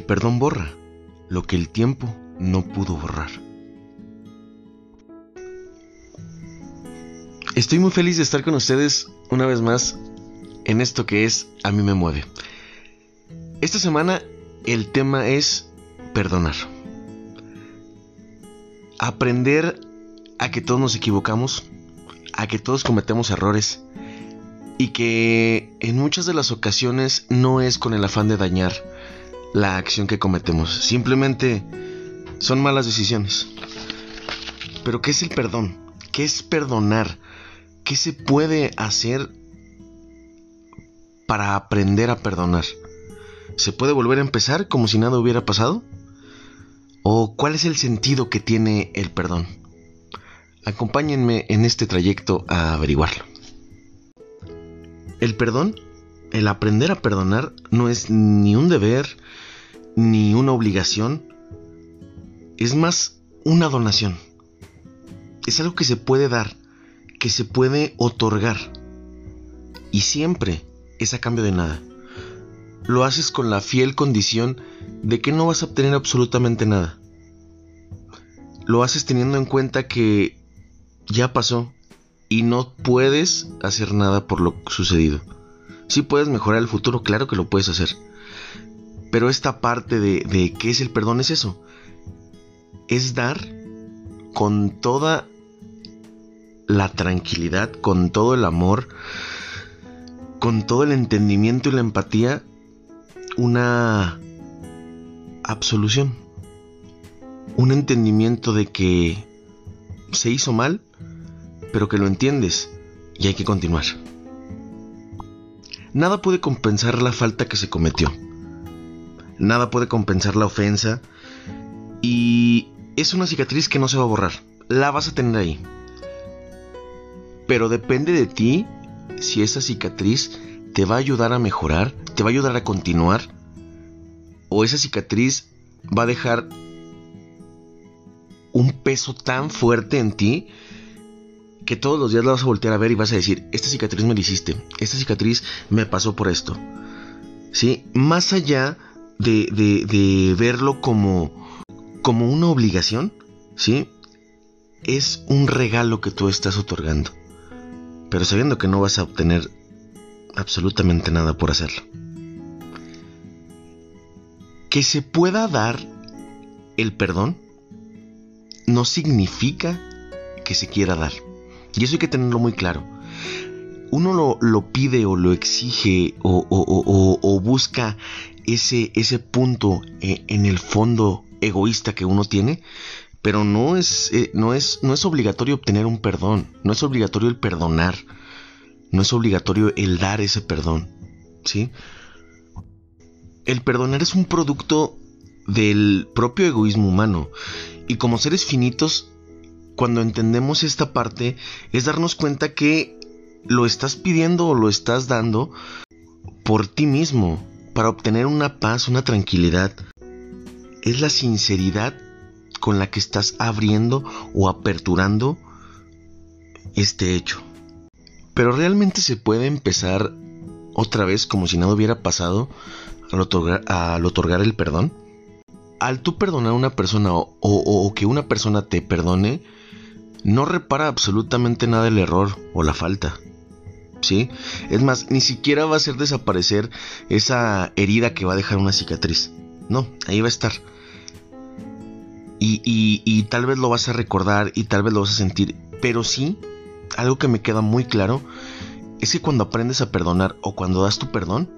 el perdón borra lo que el tiempo no pudo borrar. Estoy muy feliz de estar con ustedes una vez más en esto que es A mí me mueve. Esta semana el tema es perdonar. Aprender a que todos nos equivocamos, a que todos cometemos errores y que en muchas de las ocasiones no es con el afán de dañar la acción que cometemos, simplemente son malas decisiones. Pero ¿qué es el perdón? ¿Qué es perdonar? ¿Qué se puede hacer para aprender a perdonar? ¿Se puede volver a empezar como si nada hubiera pasado? ¿O cuál es el sentido que tiene el perdón? Acompáñenme en este trayecto a averiguarlo. El perdón, el aprender a perdonar, no es ni un deber, ni una obligación, es más una donación. Es algo que se puede dar, que se puede otorgar. Y siempre es a cambio de nada. Lo haces con la fiel condición de que no vas a obtener absolutamente nada. Lo haces teniendo en cuenta que ya pasó y no puedes hacer nada por lo sucedido. Si puedes mejorar el futuro, claro que lo puedes hacer. Pero esta parte de, de qué es el perdón es eso. Es dar con toda la tranquilidad, con todo el amor, con todo el entendimiento y la empatía, una absolución. Un entendimiento de que se hizo mal, pero que lo entiendes y hay que continuar. Nada puede compensar la falta que se cometió. Nada puede compensar la ofensa. Y es una cicatriz que no se va a borrar. La vas a tener ahí. Pero depende de ti si esa cicatriz te va a ayudar a mejorar, te va a ayudar a continuar. O esa cicatriz va a dejar un peso tan fuerte en ti que todos los días la vas a voltear a ver y vas a decir, esta cicatriz me la hiciste, esta cicatriz me pasó por esto. ¿Sí? Más allá de, de, verlo como, como una obligación, ¿sí? Es un regalo que tú estás otorgando. Pero sabiendo que no vas a obtener absolutamente nada por hacerlo. Que se pueda dar el perdón no significa que se quiera dar. Y eso hay que tenerlo muy claro. Uno lo, pide o lo exige o, busca ese, ese punto eh, en el fondo egoísta que uno tiene, pero no es, eh, no, es, no es obligatorio obtener un perdón, no es obligatorio el perdonar, no es obligatorio el dar ese perdón, ¿sí? El perdonar es un producto del propio egoísmo humano y como seres finitos cuando entendemos esta parte es darnos cuenta que lo estás pidiendo o lo estás dando por ti mismo, para obtener una paz, una tranquilidad. Es la sinceridad con la que estás abriendo o aperturando este hecho. Pero realmente se puede empezar otra vez como si nada hubiera pasado al otorgar, el perdón. Al tú perdonar a una persona o que una persona te perdone, no repara absolutamente nada el error o la falta. ¿Sí? Es más, ni siquiera va a hacer desaparecer esa herida que va a dejar una cicatriz. No, ahí va a estar. Y, y, tal vez lo vas a recordar y tal vez lo vas a sentir. Pero sí, algo que me queda muy claro es que cuando aprendes a perdonar o cuando das tu perdón,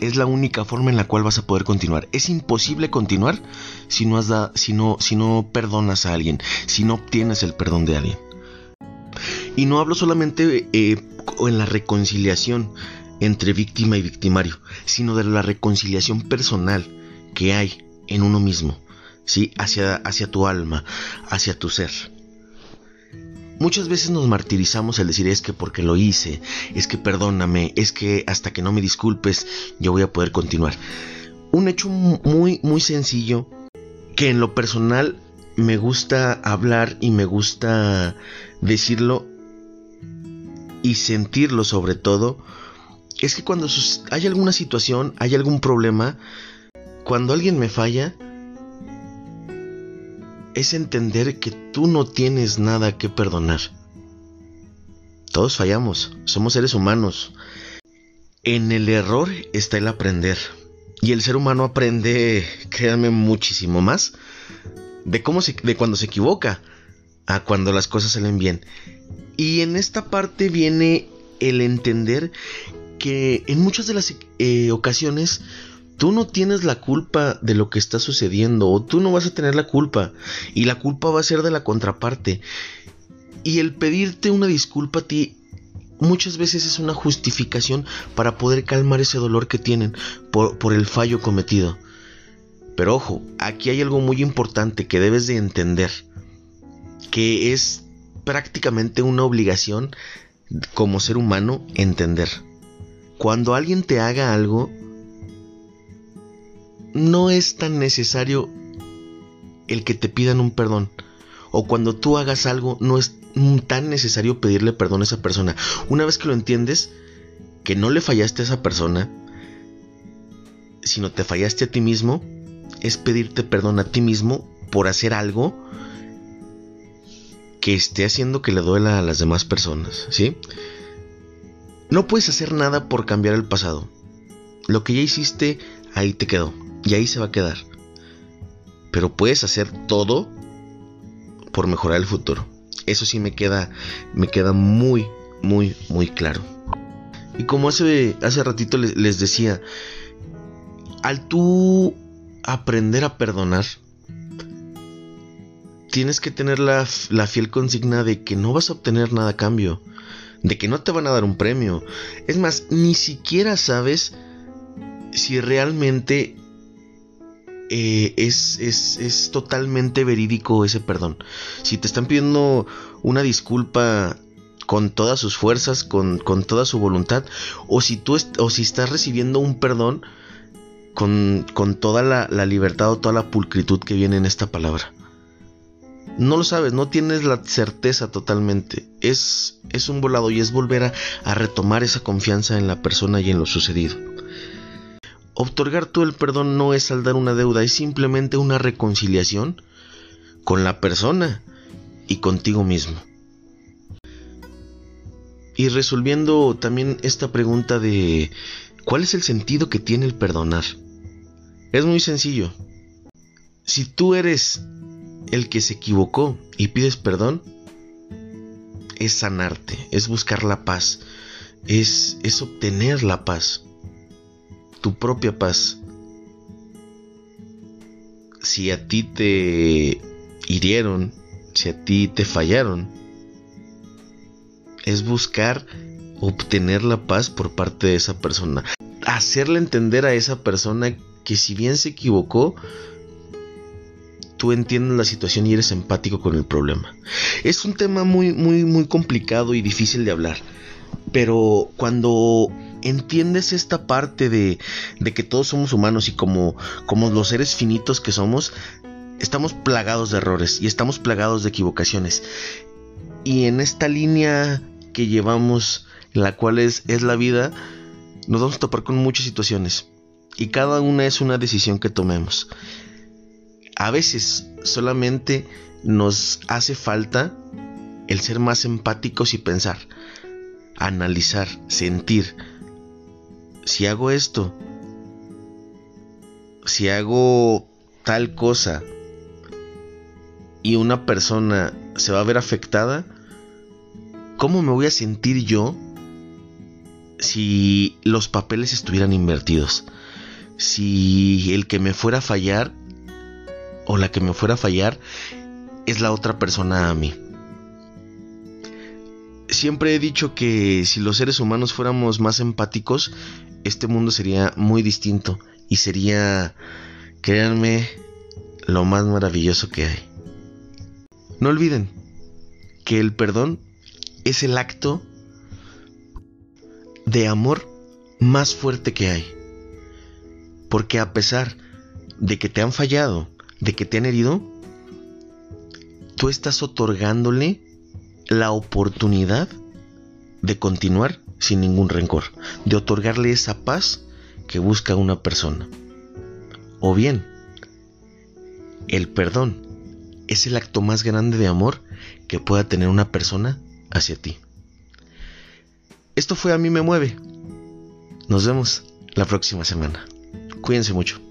es la única forma en la cual vas a poder continuar. Es imposible continuar si no, has si no, si no perdonas a alguien, si no obtienes el perdón de alguien. Y no hablo solamente eh, en la reconciliación entre víctima y victimario, sino de la reconciliación personal que hay en uno mismo, ¿sí? hacia, hacia tu alma, hacia tu ser. Muchas veces nos martirizamos al decir es que porque lo hice, es que perdóname, es que hasta que no me disculpes yo voy a poder continuar. Un hecho muy muy sencillo que en lo personal me gusta hablar y me gusta decirlo y sentirlo sobre todo es que cuando hay alguna situación, hay algún problema, cuando alguien me falla, es entender que tú no tienes nada que perdonar. Todos fallamos, somos seres humanos. En el error está el aprender. Y el ser humano aprende, créanme, muchísimo más de cómo se, de cuando se equivoca a cuando las cosas salen bien. Y en esta parte viene el entender que en muchas de las eh, ocasiones tú no tienes la culpa de lo que está sucediendo o tú no vas a tener la culpa y la culpa va a ser de la contraparte. Y el pedirte una disculpa a ti muchas veces es una justificación para poder calmar ese dolor que tienen por, por el fallo cometido. Pero ojo, aquí hay algo muy importante que debes de entender, que es prácticamente una obligación como ser humano entender. Cuando alguien te haga algo, no es tan necesario el que te pidan un perdón. O cuando tú hagas algo, no es tan necesario pedirle perdón a esa persona. Una vez que lo entiendes, que no le fallaste a esa persona, sino te fallaste a ti mismo, es pedirte perdón a ti mismo por hacer algo que esté haciendo que le duela a las demás personas, ¿sí? No puedes hacer nada por cambiar el pasado. Lo que ya hiciste, ahí te quedó y ahí se va a quedar. Pero puedes hacer todo por mejorar el futuro. Eso sí me queda me queda muy muy muy claro. Y como hace hace ratito les, les decía, al tú aprender a perdonar, tienes que tener la, la, fiel consigna de que no vas a obtener nada a cambio, de que no te van a dar un premio. Es más, ni siquiera sabes si realmente eh, es, totalmente verídico ese perdón. Si te están pidiendo una disculpa con todas sus fuerzas, con, toda su voluntad, o si tú o si estás recibiendo un perdón con, toda la, libertad o toda la pulcritud que viene en esta palabra. No lo sabes, no tienes la certeza totalmente. Es, es un volado y es volver a retomar esa confianza en la persona y en lo sucedido. Otorgar tú el perdón no es saldar una deuda, es simplemente una reconciliación con la persona y contigo mismo. Y resolviendo también esta pregunta de ¿cuál es el sentido que tiene el perdonar? Es muy sencillo. Si tú eres el que se equivocó y pides perdón, es sanarte, es buscar la paz, es, es obtener la paz tu propia paz. Si a ti te hirieron, si a ti te fallaron, es buscar obtener la paz por parte de esa persona. Hacerle entender a esa persona que si bien se equivocó, tú entiendes la situación y eres empático con el problema. Es un tema muy, muy, muy complicado y difícil de hablar. Pero cuando entiendes esta parte de, de que todos somos humanos y como, como los seres finitos que somos, estamos plagados de errores y estamos plagados de equivocaciones. Y en esta línea que llevamos, la cual es, es la vida, nos vamos a topar con muchas situaciones. Y cada una es una decisión que tomemos. A veces solamente nos hace falta el ser más empáticos y pensar, analizar, sentir, si hago esto, si hago tal cosa y una persona se va a ver afectada, ¿cómo me voy a sentir yo si los papeles estuvieran invertidos? Si el que me fuera a fallar o la que me fuera a fallar es la otra persona a mí siempre he dicho que si los seres humanos fuéramos más empáticos, este mundo sería muy distinto y sería, créanme, lo más maravilloso que hay. No olviden que el perdón es el acto de amor más fuerte que hay. Porque a pesar de que te han fallado, de que te han herido, tú estás otorgándole la oportunidad de continuar sin ningún rencor, de otorgarle esa paz que busca una persona. O bien, el perdón es el acto más grande de amor que pueda tener una persona hacia ti. Esto fue A mí me mueve. Nos vemos la próxima semana. Cuídense mucho.